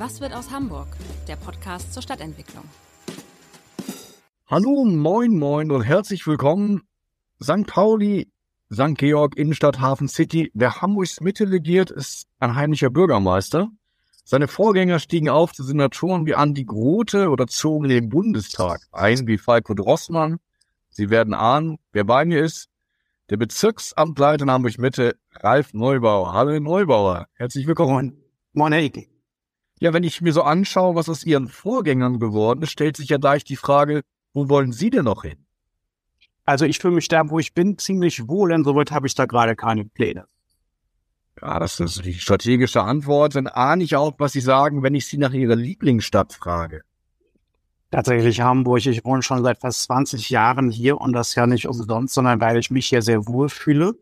Was wird aus Hamburg? Der Podcast zur Stadtentwicklung. Hallo, moin, moin und herzlich willkommen. St. Pauli, St. Georg, Innenstadt, Hafen City. Wer Hamburgs Mitte regiert, ist ein heimlicher Bürgermeister. Seine Vorgänger stiegen auf zu Senatoren wie Andi Grote oder zogen in den Bundestag ein wie Falco Drossmann. Sie werden ahnen, wer bei mir ist. Der Bezirksamtleiter in Hamburg Mitte, Ralf Neubauer. Hallo Neubauer, herzlich willkommen. Moin, Herr Icke. Ja, wenn ich mir so anschaue, was aus Ihren Vorgängern geworden ist, stellt sich ja gleich die Frage, wo wollen Sie denn noch hin? Also ich fühle mich da, wo ich bin, ziemlich wohl, insoweit habe ich da gerade keine Pläne. Ja, das ist die strategische Antwort. Dann ahne ich auch, was Sie sagen, wenn ich Sie nach Ihrer Lieblingsstadt frage. Tatsächlich Hamburg. Ich wohne schon seit fast 20 Jahren hier und das ja nicht umsonst, sondern weil ich mich hier sehr wohl fühle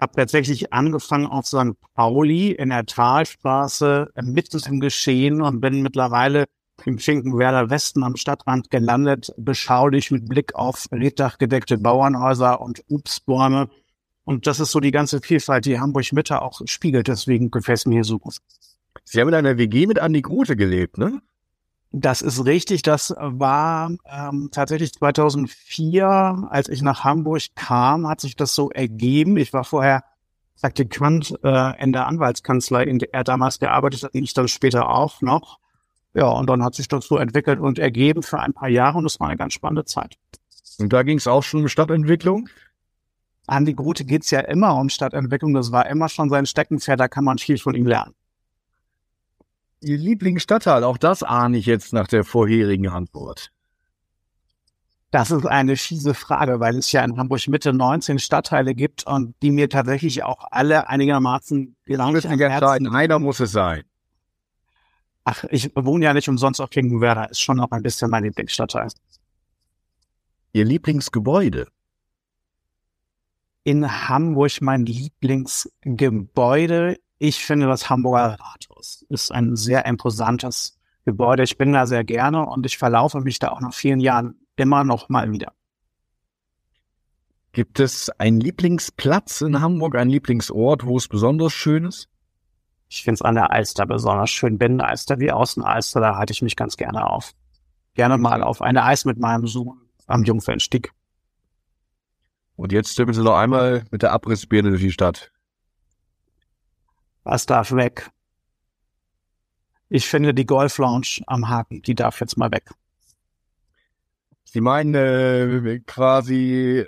habe tatsächlich angefangen auf St. Pauli in der Talstraße äh, mitten im Geschehen und bin mittlerweile im Schinkenwerder Westen am Stadtrand gelandet, beschaulich mit Blick auf reddachgedeckte Bauernhäuser und Obstbäume. Und das ist so die ganze Vielfalt, die Hamburg Mitte auch spiegelt. Deswegen gefällt mir hier so gut. Sie haben in einer WG mit Andi Grote gelebt, ne? Das ist richtig. Das war ähm, tatsächlich 2004, als ich nach Hamburg kam, hat sich das so ergeben. Ich war vorher Praktikant äh, in der Anwaltskanzlei, in der er damals gearbeitet hat, ich dann später auch noch. Ja, und dann hat sich das so entwickelt und ergeben für ein paar Jahre und das war eine ganz spannende Zeit. Und da ging es auch schon um Stadtentwicklung? An die Grote geht's ja immer um Stadtentwicklung. Das war immer schon sein Steckenpferd, da kann man viel von ihm lernen. Ihr Lieblingsstadtteil, auch das ahne ich jetzt nach der vorherigen Antwort. Das ist eine fiese Frage, weil es ja in Hamburg Mitte 19 Stadtteile gibt und die mir tatsächlich auch alle einigermaßen am Herzen Einer muss es sein. Ach, ich wohne ja nicht umsonst auf Finkenwerder, ist schon auch ein bisschen mein Lieblingsstadtteil. Ihr Lieblingsgebäude? In Hamburg mein Lieblingsgebäude ich finde, das Hamburger Rathaus ist ein sehr imposantes Gebäude. Ich bin da sehr gerne und ich verlaufe mich da auch nach vielen Jahren immer noch mal wieder. Gibt es einen Lieblingsplatz in Hamburg, einen Lieblingsort, wo es besonders schön ist? Ich finde es an der Alster besonders schön. Binnenalster wie Außenalster, da halte ich mich ganz gerne auf. Gerne mal auf eine Eis mit meinem Sohn am Jungfernstieg. Und jetzt stimmen Sie noch einmal mit der Abrissbirne durch die Stadt. Was darf weg? Ich finde die Golf Lounge am Haken, die darf jetzt mal weg. Sie meinen äh, quasi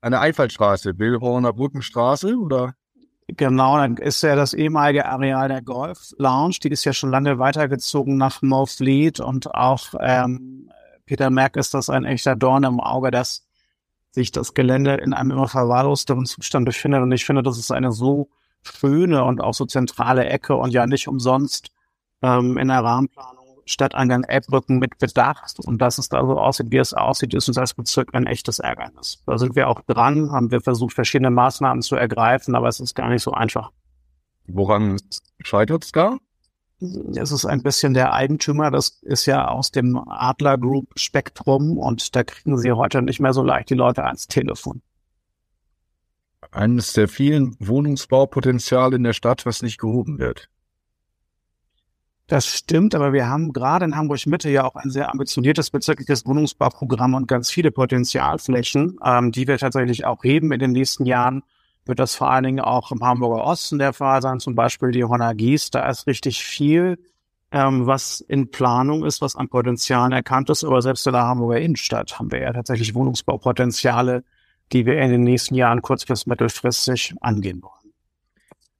eine Einfallstraße, Billhorner Brückenstraße, oder? Genau, dann ist ja das ehemalige Areal der Golf Lounge, die ist ja schon lange weitergezogen nach Fleet und auch ähm, Peter Merck ist das ein echter Dorn im Auge, dass sich das Gelände in einem immer verwahrlosteren Zustand befindet und ich finde, das ist eine so schöne und auch so zentrale Ecke und ja nicht umsonst ähm, in der Rahmenplanung Stadteingang Elbbrücken mit bedacht. Und dass es da so aussieht, wie es aussieht, ist uns als Bezirk ein echtes Ärgernis. Da sind wir auch dran, haben wir versucht, verschiedene Maßnahmen zu ergreifen, aber es ist gar nicht so einfach. Woran scheitert es da? Es ist ein bisschen der Eigentümer, das ist ja aus dem Adler Group Spektrum und da kriegen sie heute nicht mehr so leicht die Leute ans Telefon eines der vielen Wohnungsbaupotenziale in der Stadt, was nicht gehoben wird. Das stimmt, aber wir haben gerade in Hamburg Mitte ja auch ein sehr ambitioniertes bezirkliches Wohnungsbauprogramm und ganz viele Potenzialflächen, ähm, die wir tatsächlich auch heben in den nächsten Jahren. Wird das vor allen Dingen auch im Hamburger Osten der Fall sein, zum Beispiel die Honor Gies. Da ist richtig viel, ähm, was in Planung ist, was an Potenzialen erkannt ist. Aber selbst in der Hamburger Innenstadt haben wir ja tatsächlich Wohnungsbaupotenziale, die wir in den nächsten Jahren kurz- bis mittelfristig angehen wollen.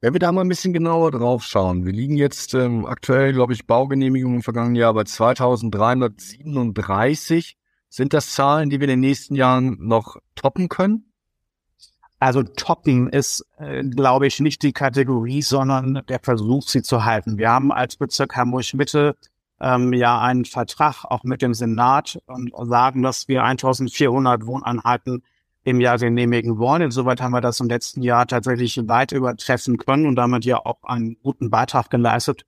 Wenn wir da mal ein bisschen genauer drauf schauen, wir liegen jetzt ähm, aktuell, glaube ich, Baugenehmigungen im vergangenen Jahr bei 2337. Sind das Zahlen, die wir in den nächsten Jahren noch toppen können? Also toppen ist, äh, glaube ich, nicht die Kategorie, sondern der Versuch, sie zu halten. Wir haben als Bezirk Hamburg-Mitte ähm, ja einen Vertrag auch mit dem Senat und sagen, dass wir 1400 Wohneinheiten im Jahr genehmigen wollen. Insoweit haben wir das im letzten Jahr tatsächlich weit übertreffen können und damit ja auch einen guten Beitrag geleistet,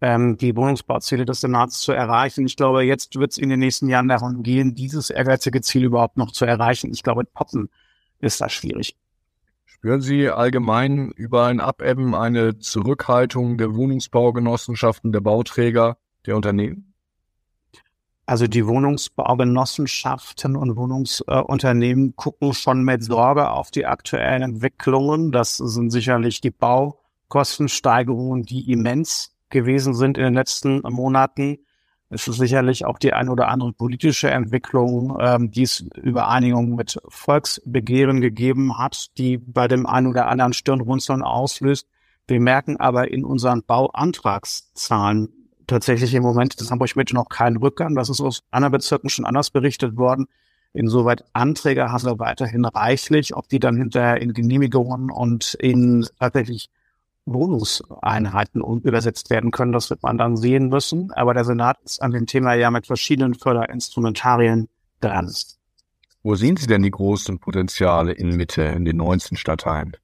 ähm, die Wohnungsbauziele des Senats zu erreichen. Ich glaube, jetzt wird es in den nächsten Jahren darum gehen, dieses ehrgeizige Ziel überhaupt noch zu erreichen. Ich glaube, Poppen ist da schwierig. Spüren Sie allgemein über ein Abebben eine Zurückhaltung der Wohnungsbaugenossenschaften, der Bauträger, der Unternehmen? Also die Wohnungsbaugenossenschaften und Wohnungsunternehmen äh, gucken schon mit Sorge auf die aktuellen Entwicklungen. Das sind sicherlich die Baukostensteigerungen, die immens gewesen sind in den letzten Monaten. Es ist sicherlich auch die eine oder andere politische Entwicklung, ähm, die es Übereinigung mit Volksbegehren gegeben hat, die bei dem einen oder anderen Stirnrunzeln auslöst. Wir merken aber in unseren Bauantragszahlen tatsächlich im Moment das Hamburg Mitte noch keinen Rückgang. Das ist aus anderen Bezirken schon anders berichtet worden. Insoweit Anträge haben wir weiterhin reichlich. Ob die dann hinterher in Genehmigungen und in tatsächlich Wohnungseinheiten übersetzt werden können. Das wird man dann sehen müssen. Aber der Senat ist an dem Thema ja mit verschiedenen Förderinstrumentarien dran. Wo sehen Sie denn die großen Potenziale in Mitte, in den 19 Stadtteilen?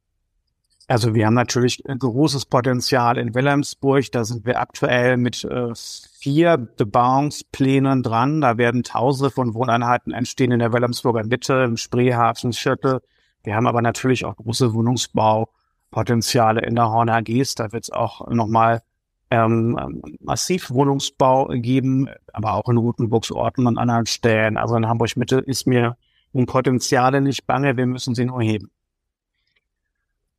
Also wir haben natürlich ein großes Potenzial in Wilhelmsburg. Da sind wir aktuell mit äh, vier Bebauungsplänen dran. Da werden Tausende von Wohneinheiten entstehen in der Wilhelmsburger Mitte, im Spreehafenviertel. Wir haben aber natürlich auch große Wohnungsbau Potenziale in der Horn AGs. Da wird es auch nochmal ähm, massiv Wohnungsbau geben, aber auch in Rotenburgs Orten und anderen Stellen. Also in Hamburg Mitte ist mir um Potenziale nicht bange, wir müssen sie nur heben.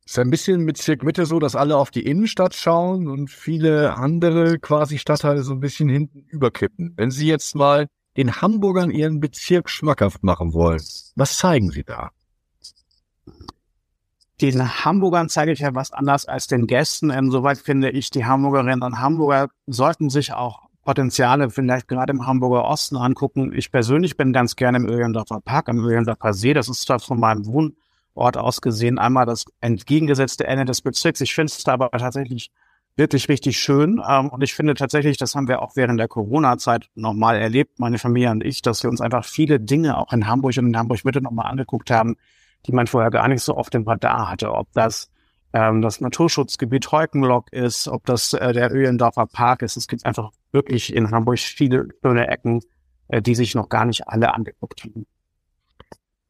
Ist ein bisschen mit Bezirk Mitte so, dass alle auf die Innenstadt schauen und viele andere quasi Stadtteile so ein bisschen hinten überkippen. Wenn Sie jetzt mal den Hamburgern ihren Bezirk schmackhaft machen wollen, was zeigen Sie da? den Hamburgern zeige ich ja was anders als den Gästen. Insoweit finde ich, die Hamburgerinnen und Hamburger sollten sich auch Potenziale vielleicht gerade im Hamburger Osten angucken. Ich persönlich bin ganz gerne im Öhlendorfer Park, am Öhlendorfer See. Das ist zwar von meinem Wohnort aus gesehen einmal das entgegengesetzte Ende des Bezirks. Ich finde es aber tatsächlich wirklich richtig schön. Ähm, und ich finde tatsächlich, das haben wir auch während der Corona-Zeit nochmal erlebt, meine Familie und ich, dass wir uns einfach viele Dinge auch in Hamburg und in Hamburg Mitte nochmal angeguckt haben, die man vorher gar nicht so oft im Radar hatte. Ob das ähm, das Naturschutzgebiet Heukenlock ist, ob das äh, der Öhlendorfer Park ist. Es gibt einfach wirklich in Hamburg viele schöne Ecken, äh, die sich noch gar nicht alle angeguckt haben.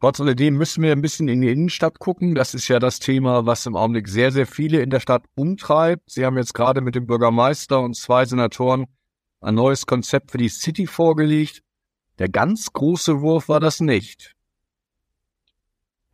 Trotz alledem müssen wir ein bisschen in die Innenstadt gucken. Das ist ja das Thema, was im Augenblick sehr, sehr viele in der Stadt umtreibt. Sie haben jetzt gerade mit dem Bürgermeister und zwei Senatoren ein neues Konzept für die City vorgelegt. Der ganz große Wurf war das nicht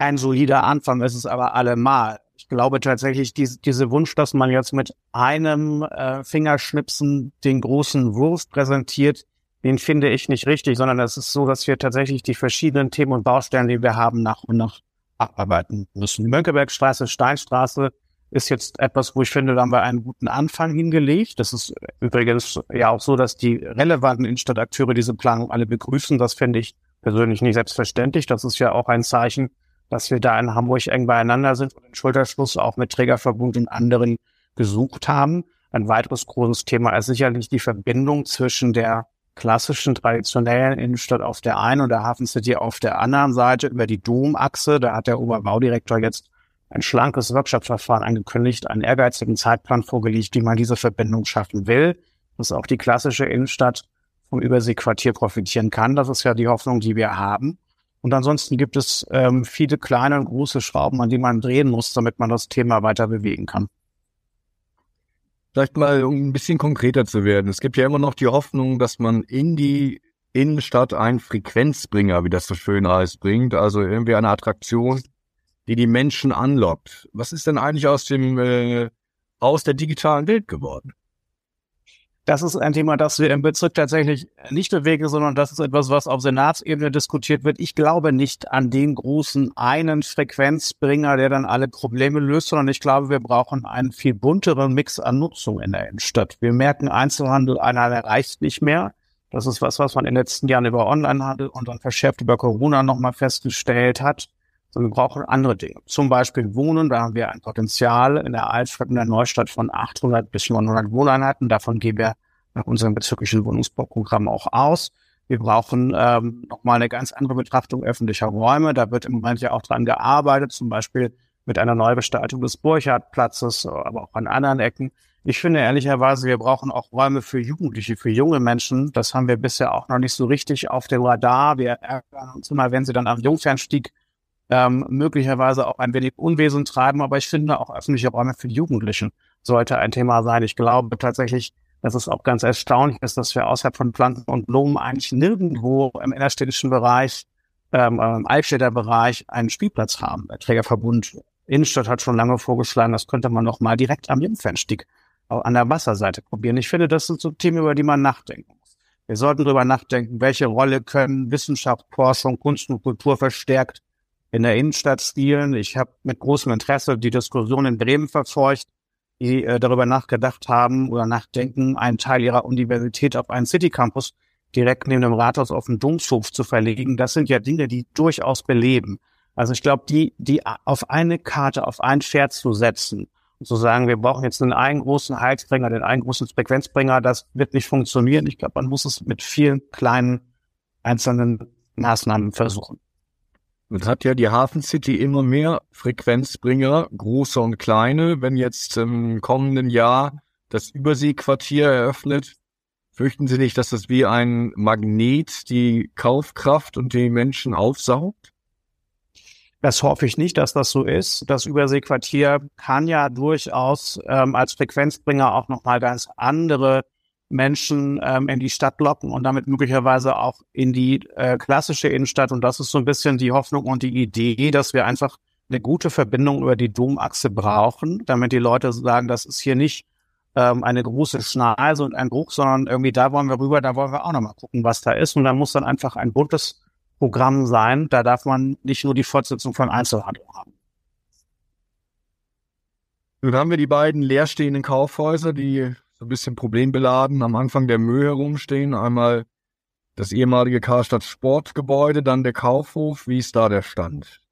ein solider Anfang ist es aber allemal. Ich glaube tatsächlich, diese, diese Wunsch, dass man jetzt mit einem äh, Fingerschnipsen den großen Wurf präsentiert, den finde ich nicht richtig, sondern es ist so, dass wir tatsächlich die verschiedenen Themen und Baustellen, die wir haben, nach und nach abarbeiten müssen. Die Mönckebergstraße, Steinstraße ist jetzt etwas, wo ich finde, da haben wir einen guten Anfang hingelegt. Das ist übrigens ja auch so, dass die relevanten Innenstadtakteure diese Planung alle begrüßen. Das finde ich persönlich nicht selbstverständlich. Das ist ja auch ein Zeichen, dass wir da in Hamburg eng beieinander sind und den Schulterschluss auch mit Trägerverbund und anderen gesucht haben. Ein weiteres großes Thema ist sicherlich die Verbindung zwischen der klassischen, traditionellen Innenstadt auf der einen und der Hafen City auf der anderen Seite über die Domachse. Da hat der Oberbaudirektor jetzt ein schlankes Workshop-Verfahren angekündigt, einen ehrgeizigen Zeitplan vorgelegt, wie man diese Verbindung schaffen will, dass auch die klassische Innenstadt vom Überseequartier profitieren kann. Das ist ja die Hoffnung, die wir haben. Und ansonsten gibt es ähm, viele kleine und große Schrauben, an die man drehen muss, damit man das Thema weiter bewegen kann. Vielleicht mal, um ein bisschen konkreter zu werden. Es gibt ja immer noch die Hoffnung, dass man in die Innenstadt einen Frequenzbringer, wie das so schön heißt, bringt. Also irgendwie eine Attraktion, die die Menschen anlockt. Was ist denn eigentlich aus dem, äh, aus der digitalen Welt geworden? Das ist ein Thema, das wir im Bezirk tatsächlich nicht bewegen, sondern das ist etwas, was auf Senatsebene diskutiert wird. Ich glaube nicht an den großen einen Frequenzbringer, der dann alle Probleme löst, sondern ich glaube, wir brauchen einen viel bunteren Mix an Nutzung in der Innenstadt. Wir merken, Einzelhandel einer reicht nicht mehr. Das ist was, was man in den letzten Jahren über Onlinehandel und dann verschärft über Corona nochmal festgestellt hat. Sondern wir brauchen andere Dinge. Zum Beispiel Wohnen, da haben wir ein Potenzial in der Altstadt und der Neustadt von 800 bis 900 Wohneinheiten. Davon gehen wir nach unserem bezirklichen Wohnungsbauprogramm auch aus. Wir brauchen ähm, nochmal eine ganz andere Betrachtung öffentlicher Räume. Da wird im Moment ja auch dran gearbeitet, zum Beispiel mit einer Neugestaltung des Burchardplatzes, aber auch an anderen Ecken. Ich finde ehrlicherweise, wir brauchen auch Räume für Jugendliche, für junge Menschen. Das haben wir bisher auch noch nicht so richtig auf dem Radar. Wir ärgern uns immer, wenn sie dann am Jungfernstieg ähm, möglicherweise auch ein wenig Unwesen treiben. Aber ich finde auch öffentliche Räume für Jugendlichen sollte ein Thema sein. Ich glaube tatsächlich, dass es auch ganz erstaunlich ist, dass wir außerhalb von Pflanzen und Blumen eigentlich nirgendwo im innerstädtischen Bereich, ähm, im Altstädter Bereich einen Spielplatz haben. Der Trägerverbund Innenstadt hat schon lange vorgeschlagen, das könnte man noch mal direkt am Jungfernstieg an der Wasserseite probieren. Ich finde, das sind so Themen, über die man nachdenken muss. Wir sollten darüber nachdenken, welche Rolle können Wissenschaft, Forschung, Kunst und Kultur verstärkt in der Innenstadt spielen. Ich habe mit großem Interesse die Diskussion in Bremen verfolgt, die äh, darüber nachgedacht haben oder nachdenken, einen Teil ihrer Universität auf einen City Campus direkt neben dem Rathaus auf den Domshof zu verlegen. Das sind ja Dinge, die durchaus beleben. Also ich glaube, die, die auf eine Karte, auf ein Pferd zu setzen und zu sagen, wir brauchen jetzt einen, einen großen Heizbringer, den einen großen Frequenzbringer, das wird nicht funktionieren. Ich glaube, man muss es mit vielen kleinen einzelnen Maßnahmen versuchen. Jetzt hat ja die Hafen City immer mehr Frequenzbringer, große und kleine. Wenn jetzt im kommenden Jahr das Überseequartier eröffnet, fürchten Sie nicht, dass das wie ein Magnet die Kaufkraft und die Menschen aufsaugt? Das hoffe ich nicht, dass das so ist. Das Überseequartier kann ja durchaus ähm, als Frequenzbringer auch nochmal ganz andere Menschen ähm, in die Stadt locken und damit möglicherweise auch in die äh, klassische Innenstadt. Und das ist so ein bisschen die Hoffnung und die Idee, dass wir einfach eine gute Verbindung über die Domachse brauchen, damit die Leute sagen, das ist hier nicht ähm, eine große Schneise und ein Bruch, sondern irgendwie da wollen wir rüber, da wollen wir auch nochmal gucken, was da ist. Und da muss dann einfach ein buntes Programm sein. Da darf man nicht nur die Fortsetzung von Einzelhandel haben. Nun haben wir die beiden leerstehenden Kaufhäuser, die so ein bisschen problembeladen am Anfang der Mühe herumstehen. Einmal das ehemalige Karstadt Sportgebäude, dann der Kaufhof. Wie ist da der Stand?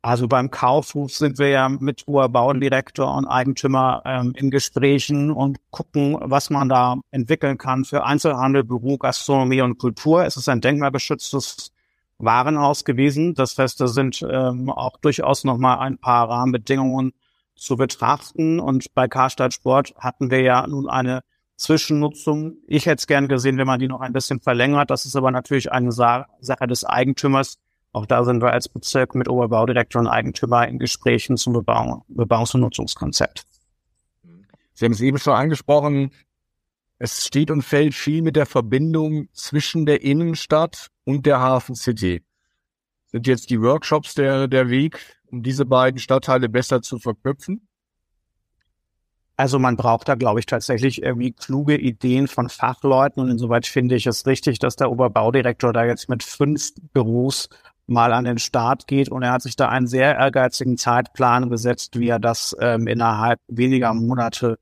Also beim Kaufhof sind wir ja mit Baudirektor und Eigentümer ähm, in Gesprächen und gucken, was man da entwickeln kann für Einzelhandel, Büro, Gastronomie und Kultur. Es ist ein denkmalgeschütztes Warenhaus gewesen. Das heißt, da sind ähm, auch durchaus nochmal ein paar Rahmenbedingungen zu betrachten. Und bei Karstadt Sport hatten wir ja nun eine Zwischennutzung. Ich hätte es gern gesehen, wenn man die noch ein bisschen verlängert. Das ist aber natürlich eine Sa Sache des Eigentümers auch da sind wir als Bezirk mit Oberbaudirektor und Eigentümer in Gesprächen zum Bebauung, Bebauungs- und Nutzungskonzept. Sie haben es eben schon angesprochen. Es steht und fällt viel mit der Verbindung zwischen der Innenstadt und der Hafen City. Sind jetzt die Workshops der, der Weg, um diese beiden Stadtteile besser zu verknüpfen? Also man braucht da, glaube ich, tatsächlich irgendwie kluge Ideen von Fachleuten und insoweit finde ich es richtig, dass der Oberbaudirektor da jetzt mit fünf Büros mal an den Start geht und er hat sich da einen sehr ehrgeizigen Zeitplan gesetzt, wie er das ähm, innerhalb weniger Monate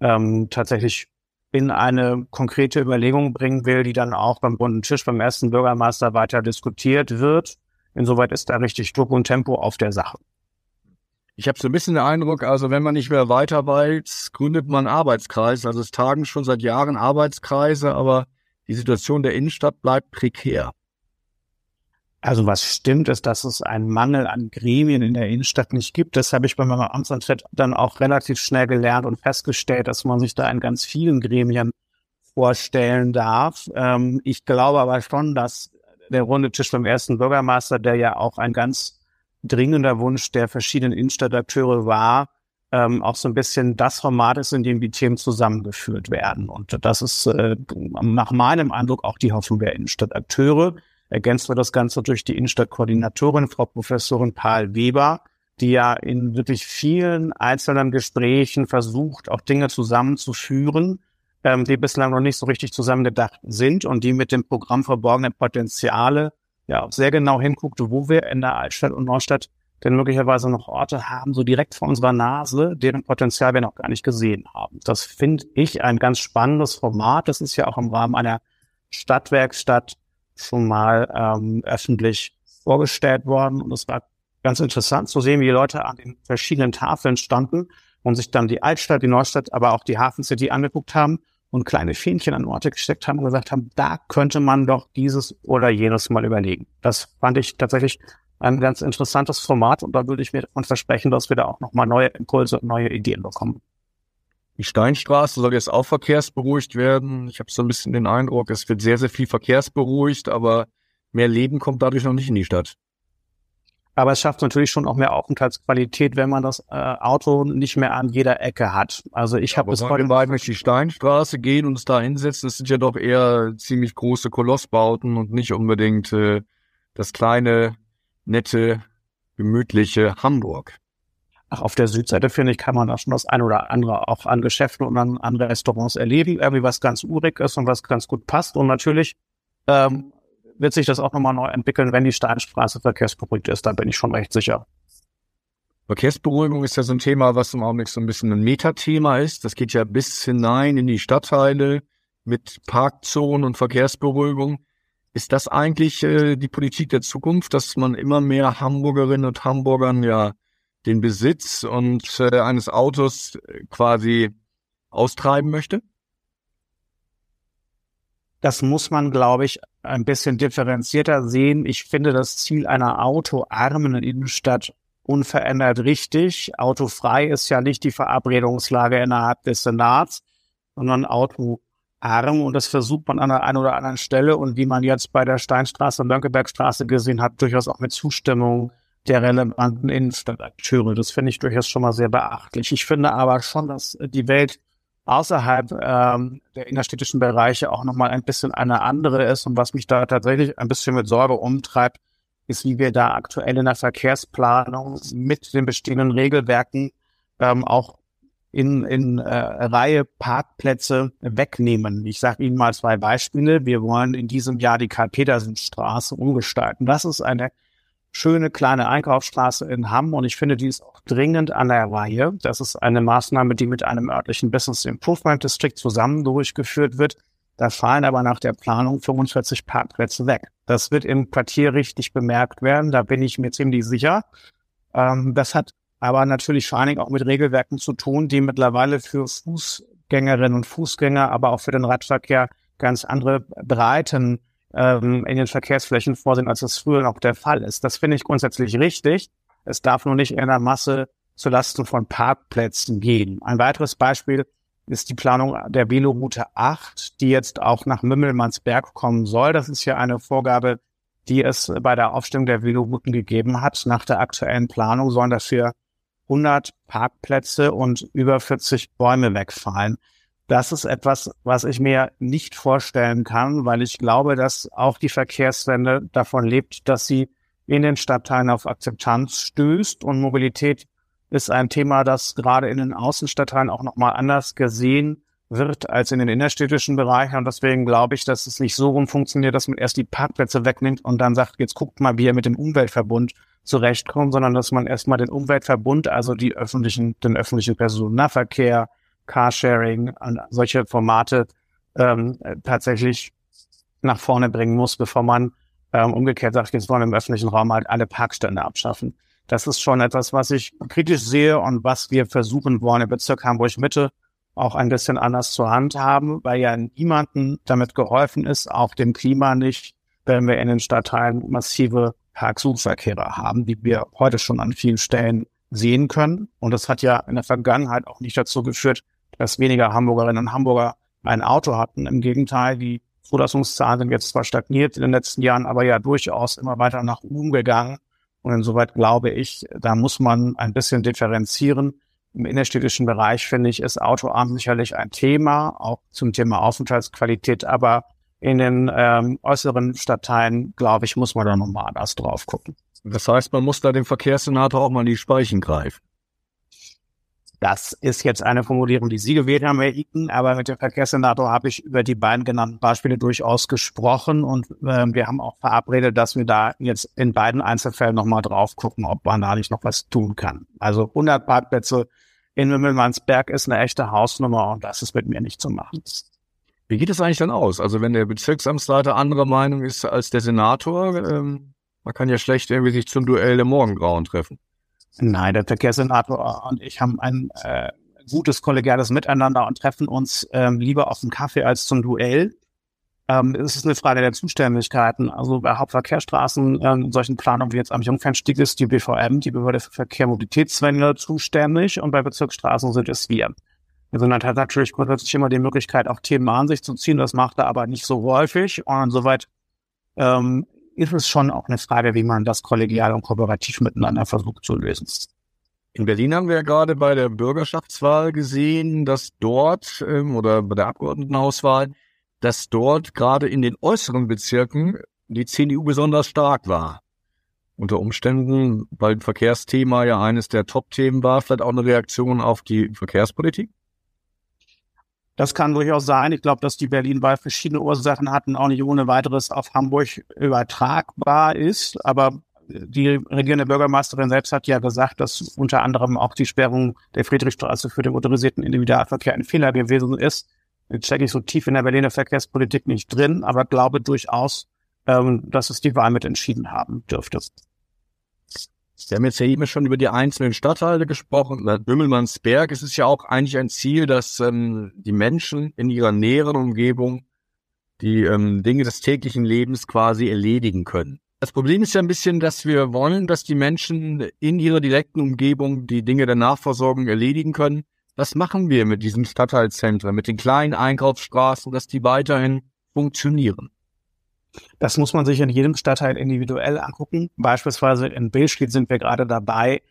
ähm, tatsächlich in eine konkrete Überlegung bringen will, die dann auch beim runden Tisch beim ersten Bürgermeister weiter diskutiert wird. Insoweit ist da richtig Druck und Tempo auf der Sache. Ich habe so ein bisschen den Eindruck, also wenn man nicht mehr weiter weiß, gründet man Arbeitskreise. Also es tagen schon seit Jahren Arbeitskreise, aber die Situation der Innenstadt bleibt prekär. Also was stimmt, ist, dass es einen Mangel an Gremien in der Innenstadt nicht gibt. Das habe ich bei meinem Amtsantritt dann auch relativ schnell gelernt und festgestellt, dass man sich da in ganz vielen Gremien vorstellen darf. Ähm, ich glaube aber schon, dass der runde Tisch beim ersten Bürgermeister, der ja auch ein ganz dringender Wunsch der verschiedenen Innenstadtakteure war, ähm, auch so ein bisschen das Format ist, in dem die Themen zusammengeführt werden. Und das ist äh, nach meinem Eindruck auch die Hoffnung der Innenstadtakteure. Ergänzt wir das Ganze durch die Innenstadtkoordinatorin, Frau Professorin Paul Weber, die ja in wirklich vielen einzelnen Gesprächen versucht, auch Dinge zusammenzuführen, ähm, die bislang noch nicht so richtig zusammengedacht sind und die mit dem Programm verborgene Potenziale ja auch sehr genau hinguckt, wo wir in der Altstadt und Neustadt denn möglicherweise noch Orte haben, so direkt vor unserer Nase, deren Potenzial wir noch gar nicht gesehen haben. Das finde ich ein ganz spannendes Format. Das ist ja auch im Rahmen einer Stadtwerkstatt schon mal ähm, öffentlich vorgestellt worden und es war ganz interessant zu sehen, wie die Leute an den verschiedenen Tafeln standen und sich dann die Altstadt, die Neustadt, aber auch die Hafen City angeguckt haben und kleine Fähnchen an Orte gesteckt haben und gesagt haben, da könnte man doch dieses oder jenes mal überlegen. Das fand ich tatsächlich ein ganz interessantes Format und da würde ich mir davon versprechen, dass wir da auch nochmal neue Impulse und neue Ideen bekommen. Die Steinstraße soll jetzt auch verkehrsberuhigt werden. Ich habe so ein bisschen den Eindruck, es wird sehr, sehr viel verkehrsberuhigt, aber mehr Leben kommt dadurch noch nicht in die Stadt. Aber es schafft natürlich schon auch mehr Aufenthaltsqualität, wenn man das äh, Auto nicht mehr an jeder Ecke hat. Also ich habe bis heute beiden durch die Steinstraße gehen und es da hinsetzen. Das sind ja doch eher ziemlich große Kolossbauten und nicht unbedingt äh, das kleine, nette, gemütliche Hamburg. Ach, auf der Südseite, finde ich, kann man da schon das ein oder andere auch an Geschäften und an, an Restaurants erleben. Irgendwie was ganz urig ist und was ganz gut passt. Und natürlich ähm, wird sich das auch nochmal neu entwickeln, wenn die Steinstraße verkehrsberuhigt ist. Da bin ich schon recht sicher. Verkehrsberuhigung ist ja so ein Thema, was im Augenblick so ein bisschen ein Metathema ist. Das geht ja bis hinein in die Stadtteile mit Parkzonen und Verkehrsberuhigung. Ist das eigentlich äh, die Politik der Zukunft, dass man immer mehr Hamburgerinnen und Hamburgern ja den Besitz und äh, eines Autos äh, quasi austreiben möchte? Das muss man, glaube ich, ein bisschen differenzierter sehen. Ich finde das Ziel einer autoarmen Innenstadt unverändert richtig. Autofrei ist ja nicht die Verabredungslage innerhalb des Senats, sondern autoarm. Und das versucht man an der einen oder anderen Stelle und wie man jetzt bei der Steinstraße und Mönckebergstraße gesehen hat, durchaus auch mit Zustimmung der relevanten Innenstadtakteure. Das finde ich durchaus schon mal sehr beachtlich. Ich finde aber schon, dass die Welt außerhalb ähm, der innerstädtischen Bereiche auch nochmal ein bisschen eine andere ist. Und was mich da tatsächlich ein bisschen mit Sorge umtreibt, ist, wie wir da aktuell in der Verkehrsplanung mit den bestehenden Regelwerken ähm, auch in, in äh, Reihe Parkplätze wegnehmen. Ich sage Ihnen mal zwei Beispiele. Wir wollen in diesem Jahr die Karl-Petersen-Straße umgestalten. Das ist eine schöne kleine Einkaufsstraße in Hamm und ich finde, die ist auch dringend an der Reihe. Das ist eine Maßnahme, die mit einem örtlichen Business Improvement District zusammen durchgeführt wird. Da fallen aber nach der Planung 45 Parkplätze weg. Das wird im Quartier richtig bemerkt werden, da bin ich mir ziemlich sicher. Ähm, das hat aber natürlich vor allen Dingen auch mit Regelwerken zu tun, die mittlerweile für Fußgängerinnen und Fußgänger, aber auch für den Radverkehr ganz andere Breiten ähm, in den Verkehrsflächen vorsehen, als es früher noch der Fall ist. Das finde ich grundsätzlich richtig. Es darf nur nicht in der Masse zulasten von Parkplätzen gehen. Ein weiteres Beispiel ist die Planung der Veloroute 8, die jetzt auch nach Mümmelmannsberg kommen soll. Das ist ja eine Vorgabe, die es bei der Aufstellung der Velorouten gegeben hat. Nach der aktuellen Planung sollen dafür 100 Parkplätze und über 40 Bäume wegfallen. Das ist etwas, was ich mir nicht vorstellen kann, weil ich glaube, dass auch die Verkehrswende davon lebt, dass sie in den Stadtteilen auf Akzeptanz stößt und Mobilität ist ein Thema, das gerade in den Außenstadtteilen auch nochmal anders gesehen wird als in den innerstädtischen Bereichen. Und deswegen glaube ich, dass es nicht so rum funktioniert, dass man erst die Parkplätze wegnimmt und dann sagt, jetzt guckt mal, wie er mit dem Umweltverbund zurechtkommt, sondern dass man erstmal den Umweltverbund, also die öffentlichen, den öffentlichen Personennahverkehr, Carsharing, an solche Formate ähm, tatsächlich nach vorne bringen muss, bevor man ähm, umgekehrt sagt, jetzt wollen wir im öffentlichen Raum halt alle Parkstände abschaffen. Das ist schon etwas, was ich kritisch sehe und was wir versuchen wollen im Bezirk Hamburg Mitte auch ein bisschen anders zur Hand haben, weil ja niemandem damit geholfen ist, auch dem Klima nicht, wenn wir in den Stadtteilen massive Parksuchverkehre haben, die wir heute schon an vielen Stellen sehen können. Und das hat ja in der Vergangenheit auch nicht dazu geführt, dass weniger Hamburgerinnen und Hamburger ein Auto hatten. Im Gegenteil, die Zulassungszahlen sind jetzt zwar stagniert in den letzten Jahren, aber ja durchaus immer weiter nach oben gegangen. Und insoweit glaube ich, da muss man ein bisschen differenzieren. Im innerstädtischen Bereich, finde ich, ist Autoarm sicherlich ein Thema, auch zum Thema Aufenthaltsqualität. Aber in den ähm, äußeren Stadtteilen, glaube ich, muss man da nochmal anders drauf gucken. Das heißt, man muss da dem Verkehrssenator auch mal in die Speichen greifen. Das ist jetzt eine Formulierung, die Sie gewählt haben, Herr Iken, aber mit dem Verkehrssenator habe ich über die beiden genannten Beispiele durchaus gesprochen und äh, wir haben auch verabredet, dass wir da jetzt in beiden Einzelfällen nochmal drauf gucken, ob man da nicht noch was tun kann. Also 100 Parkplätze in Wimmelmannsberg ist eine echte Hausnummer und das ist mit mir nicht zu machen. Wie geht es eigentlich dann aus? Also wenn der Bezirksamtsleiter anderer Meinung ist als der Senator, ähm, Man kann ja schlecht irgendwie sich zum Duell im Morgengrauen treffen. Nein, der Verkehrssenator und ich haben ein äh, gutes kollegiales Miteinander und treffen uns ähm, lieber auf den Kaffee als zum Duell. Ähm, es ist eine Frage der Zuständigkeiten. Also bei Hauptverkehrsstraßen, ähm, solchen Planungen wie jetzt am Jungfernstieg ist die BVM, die Behörde für Verkehr Mobilitätswende, zuständig und bei Bezirksstraßen sind es wir. Der Senat hat natürlich grundsätzlich immer die Möglichkeit, auch Themen an sich zu ziehen. Das macht er aber nicht so häufig. Und insoweit ähm, ist es schon auch eine Frage, wie man das kollegial und kooperativ miteinander versucht zu lösen. In Berlin haben wir ja gerade bei der Bürgerschaftswahl gesehen, dass dort ähm, oder bei der Abgeordnetenhauswahl dass dort gerade in den äußeren Bezirken die CDU besonders stark war. Unter Umständen, weil Verkehrsthema ja eines der Top-Themen war, vielleicht auch eine Reaktion auf die Verkehrspolitik? Das kann durchaus sein. Ich glaube, dass die Berlin-Wahl verschiedene Ursachen hatten, auch nicht ohne weiteres auf Hamburg übertragbar ist. Aber die regierende Bürgermeisterin selbst hat ja gesagt, dass unter anderem auch die Sperrung der Friedrichstraße für den motorisierten Individualverkehr ein Fehler gewesen ist. Jetzt stecke ich so tief in der Berliner Verkehrspolitik nicht drin, aber glaube durchaus, ähm, dass es die Wahl mit entschieden haben dürfte. Wir haben jetzt ja eben schon über die einzelnen Stadtteile gesprochen. Bümmelmannsberg, es ist ja auch eigentlich ein Ziel, dass ähm, die Menschen in ihrer näheren Umgebung die ähm, Dinge des täglichen Lebens quasi erledigen können. Das Problem ist ja ein bisschen, dass wir wollen, dass die Menschen in ihrer direkten Umgebung die Dinge der Nachversorgung erledigen können. Was machen wir mit diesen Stadtteilzentren, mit den kleinen Einkaufsstraßen, dass die weiterhin funktionieren? Das muss man sich in jedem Stadtteil individuell angucken. Beispielsweise in Billstedt sind wir gerade dabei,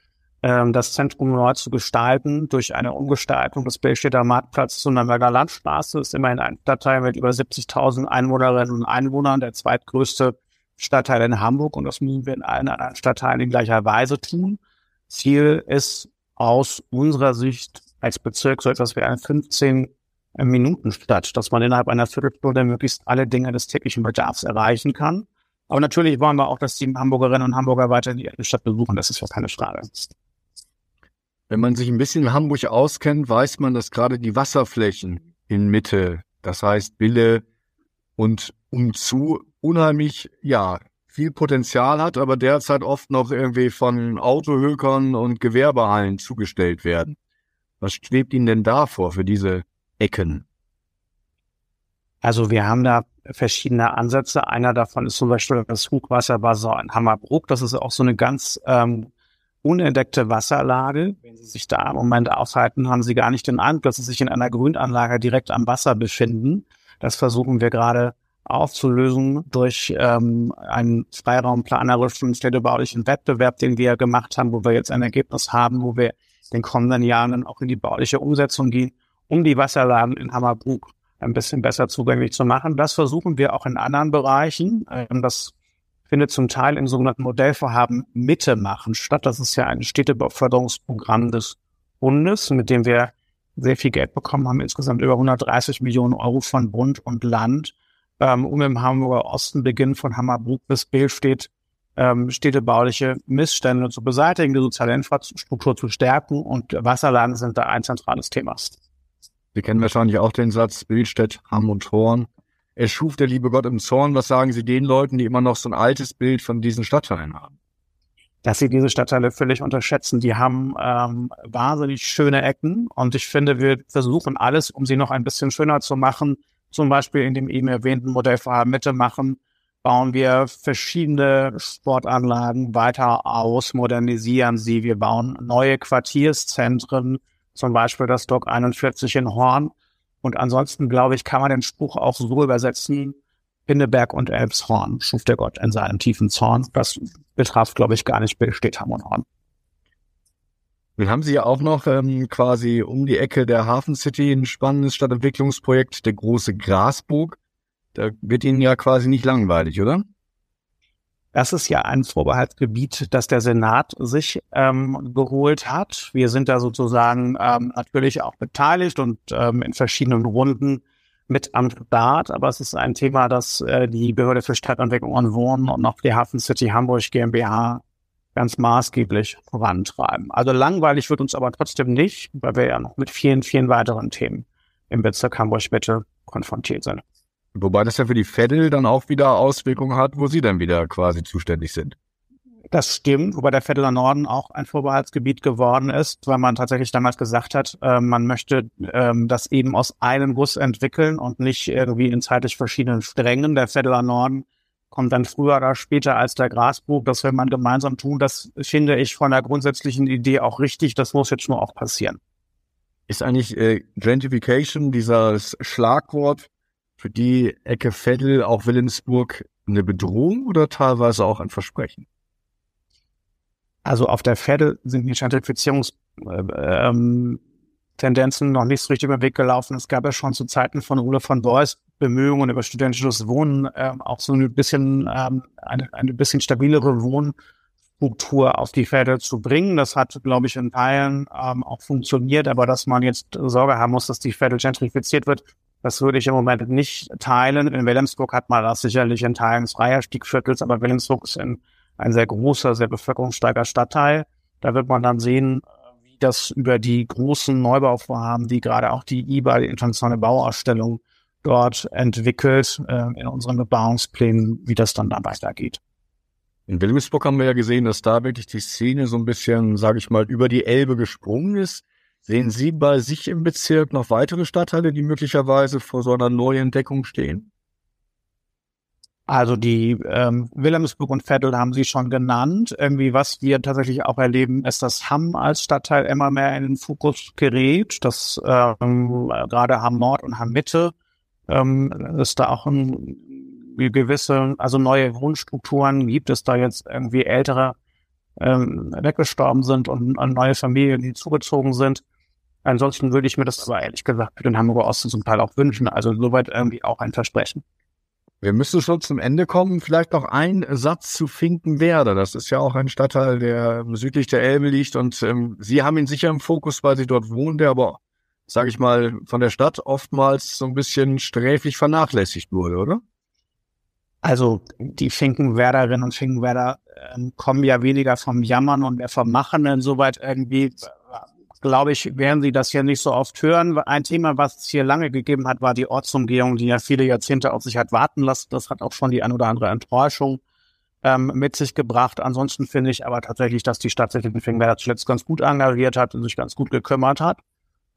ähm, das Zentrum neu zu gestalten durch eine Umgestaltung des Billstädter Marktplatzes zu Nürnberger Landstraße. Das ist immerhin ein Stadtteil mit über 70.000 Einwohnerinnen und Einwohnern, der zweitgrößte Stadtteil in Hamburg und das müssen wir in allen anderen Stadtteilen in gleicher Weise tun. Ziel ist aus unserer Sicht als Bezirk so etwas wie eine 15 Minuten Stadt, dass man innerhalb einer Viertelstunde möglichst alle Dinge des täglichen Bedarfs erreichen kann. Aber natürlich wollen wir auch, dass die Hamburgerinnen und Hamburger weiter in die Stadt besuchen. Das ist ja keine Frage. Wenn man sich ein bisschen in Hamburg auskennt, weiß man, dass gerade die Wasserflächen in Mitte, das heißt Bille und umzu, unheimlich, ja, viel Potenzial hat, aber derzeit oft noch irgendwie von Autohökern und Gewerbehallen zugestellt werden. Was schwebt Ihnen denn da vor für diese Ecken? Also wir haben da verschiedene Ansätze. Einer davon ist zum Beispiel das Hochwasserbassin in Hammerbrook. Das ist auch so eine ganz ähm, unentdeckte Wasserlage. Wenn Sie sich da im Moment aufhalten, haben Sie gar nicht den Eindruck, dass Sie sich in einer Grünanlage direkt am Wasser befinden. Das versuchen wir gerade aufzulösen durch ähm, einen freiraumplanerischen städtebaulichen Wettbewerb, den wir gemacht haben, wo wir jetzt ein Ergebnis haben, wo wir den kommenden Jahren dann auch in die bauliche Umsetzung gehen, um die Wasserlagen in Hammerbrook ein bisschen besser zugänglich zu machen. Das versuchen wir auch in anderen Bereichen. Ähm, das findet zum Teil im sogenannten Modellvorhaben Mitte machen statt. Das ist ja ein Städtebauförderungsprogramm des Bundes, mit dem wir sehr viel Geld bekommen haben, insgesamt über 130 Millionen Euro von Bund und Land, ähm, um im Hamburger Osten beginnen von Hammerbrook bis Billstedt ähm, städtebauliche Missstände zu beseitigen, die soziale Infrastruktur zu stärken und Wasserlagen sind da ein zentrales Thema. Sie kennen wahrscheinlich auch den Satz Bildstedt, Hamm und Horn. Es schuf der liebe Gott im Zorn. Was sagen Sie den Leuten, die immer noch so ein altes Bild von diesen Stadtteilen haben? Dass sie diese Stadtteile völlig unterschätzen. Die haben ähm, wahnsinnig schöne Ecken und ich finde, wir versuchen alles, um sie noch ein bisschen schöner zu machen. Zum Beispiel in dem eben erwähnten Modellvorhaben Mitte machen, bauen wir verschiedene Sportanlagen weiter aus, modernisieren sie. Wir bauen neue Quartierszentren, zum Beispiel das Dock 41 in Horn. Und ansonsten, glaube ich, kann man den Spruch auch so übersetzen, Pinneberg und Elbshorn schuf der Gott in seinem tiefen Zorn. Das betraf, glaube ich, gar nicht Billstedt, Hamm und Horn. Dann haben Sie ja auch noch ähm, quasi um die Ecke der Hafen City ein spannendes Stadtentwicklungsprojekt, der große Grasburg. Da wird Ihnen ja quasi nicht langweilig, oder? Das ist ja ein Vorbehaltsgebiet, das der Senat sich ähm, geholt hat. Wir sind da sozusagen ähm, natürlich auch beteiligt und ähm, in verschiedenen Runden mit am Start. Aber es ist ein Thema, das äh, die Behörde für Stadtentwicklung und Wohnen und auch die Hafen City Hamburg GmbH ganz maßgeblich vorantreiben. Also langweilig wird uns aber trotzdem nicht, weil wir ja noch mit vielen, vielen weiteren Themen im Bezirk Hamburg Mitte konfrontiert sind. Wobei das ja für die Vettel dann auch wieder Auswirkungen hat, wo sie dann wieder quasi zuständig sind. Das stimmt, wobei der Vetteler Norden auch ein Vorbehaltsgebiet geworden ist, weil man tatsächlich damals gesagt hat, äh, man möchte ähm, das eben aus einem Guss entwickeln und nicht irgendwie in zeitlich verschiedenen Strängen. Der Vetteler Norden kommt dann früher oder später als der Grasburg. Das will man gemeinsam tun. Das finde ich von der grundsätzlichen Idee auch richtig. Das muss jetzt nur auch passieren. Ist eigentlich äh, Gentrification, dieses Schlagwort für die Ecke Vettel, auch Wilhelmsburg, eine Bedrohung oder teilweise auch ein Versprechen? Also auf der Vettel sind die Gentrifizierungstendenzen ähm, noch nicht so richtig über den Weg gelaufen. Es gab ja schon zu Zeiten von Ole von Beuys Bemühungen über studentisches Wohnen ähm, auch so ein bisschen ähm, eine, eine bisschen stabilere Wohnstruktur auf die Felder zu bringen. Das hat, glaube ich, in Teilen ähm, auch funktioniert, aber dass man jetzt Sorge haben muss, dass die Felder gentrifiziert wird, das würde ich im Moment nicht teilen. In Wilhelmsburg hat man das sicherlich in Teilen des Freierstiegviertels, aber Wilhelmsburg ist in ein sehr großer, sehr bevölkerungsstarker Stadtteil. Da wird man dann sehen, wie das über die großen Neubauvorhaben, die gerade auch die IBA, die internationale Bauausstellung, dort entwickelt, äh, in unseren Bebauungsplänen, wie das dann da weitergeht. In Wilhelmsburg haben wir ja gesehen, dass da wirklich die Szene so ein bisschen, sage ich mal, über die Elbe gesprungen ist. Sehen Sie bei sich im Bezirk noch weitere Stadtteile, die möglicherweise vor so einer Neuentdeckung stehen? Also die ähm, Wilhelmsburg und Vettel haben Sie schon genannt. Irgendwie, was wir tatsächlich auch erleben, ist, dass Hamm als Stadtteil immer mehr in den Fokus gerät. Dass ähm, gerade Hamm Nord und Hamm Mitte ähm, ist da auch ein gewisse, also neue Wohnstrukturen gibt es da jetzt irgendwie ältere ähm, weggestorben sind und, und neue Familien, die zugezogen sind. Ansonsten würde ich mir das aber ehrlich gesagt für den Hamburger Osten zum Teil auch wünschen. Also soweit irgendwie auch ein Versprechen. Wir müssen schon zum Ende kommen. Vielleicht noch ein Satz zu Finkenwerder. Das ist ja auch ein Stadtteil, der südlich der Elbe liegt. Und ähm, Sie haben ihn sicher im Fokus, weil Sie dort wohnen, der aber, sage ich mal, von der Stadt oftmals so ein bisschen sträflich vernachlässigt wurde, oder? Also die Finkenwerderinnen und Finkenwerder äh, kommen ja weniger vom Jammern und mehr vom Machen. Insoweit irgendwie glaube ich, werden Sie das hier nicht so oft hören. Ein Thema, was es hier lange gegeben hat, war die Ortsumgehung, die ja viele Jahrzehnte auf sich hat warten lassen. Das hat auch schon die ein oder andere Enttäuschung ähm, mit sich gebracht. Ansonsten finde ich aber tatsächlich, dass die Stadt sich in Finkenwerder zuletzt ganz gut engagiert hat und sich ganz gut gekümmert hat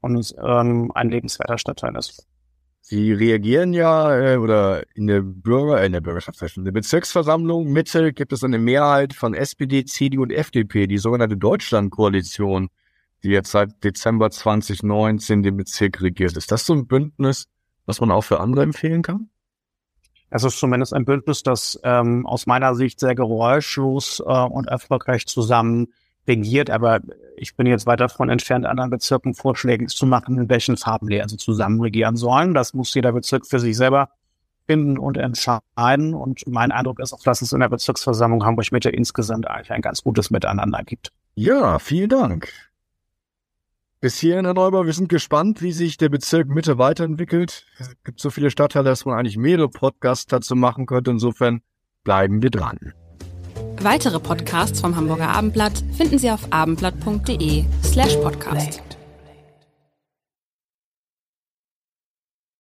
und es ähm, ein lebenswerter Stadtteil ist. Sie reagieren ja, äh, oder in der Bürger, äh, in der Bürgerschaft, in der Bezirksversammlung Mitte gibt es eine Mehrheit von SPD, CDU und FDP, die sogenannte Deutschlandkoalition die jetzt seit Dezember 2019 den Bezirk regiert. Ist das so ein Bündnis, was man auch für andere empfehlen kann? Es ist zumindest ein Bündnis, das ähm, aus meiner Sicht sehr geräuschlos äh, und erfolgreich zusammen regiert. Aber ich bin jetzt weit davon entfernt, anderen Bezirken Vorschläge zu machen, in welchen Farben die also zusammen regieren sollen. Das muss jeder Bezirk für sich selber finden und entscheiden. Und mein Eindruck ist auch, dass es in der Bezirksversammlung Hamburg-Mitte insgesamt eigentlich ein ganz gutes Miteinander gibt. Ja, vielen Dank. Bis hierhin, Herr Neuber, wir sind gespannt, wie sich der Bezirk Mitte weiterentwickelt. Es gibt so viele Stadtteile, dass man eigentlich mehrere Podcasts dazu machen könnte. Insofern bleiben wir dran. Weitere Podcasts vom Hamburger Abendblatt finden Sie auf abendblatt.de slash podcast.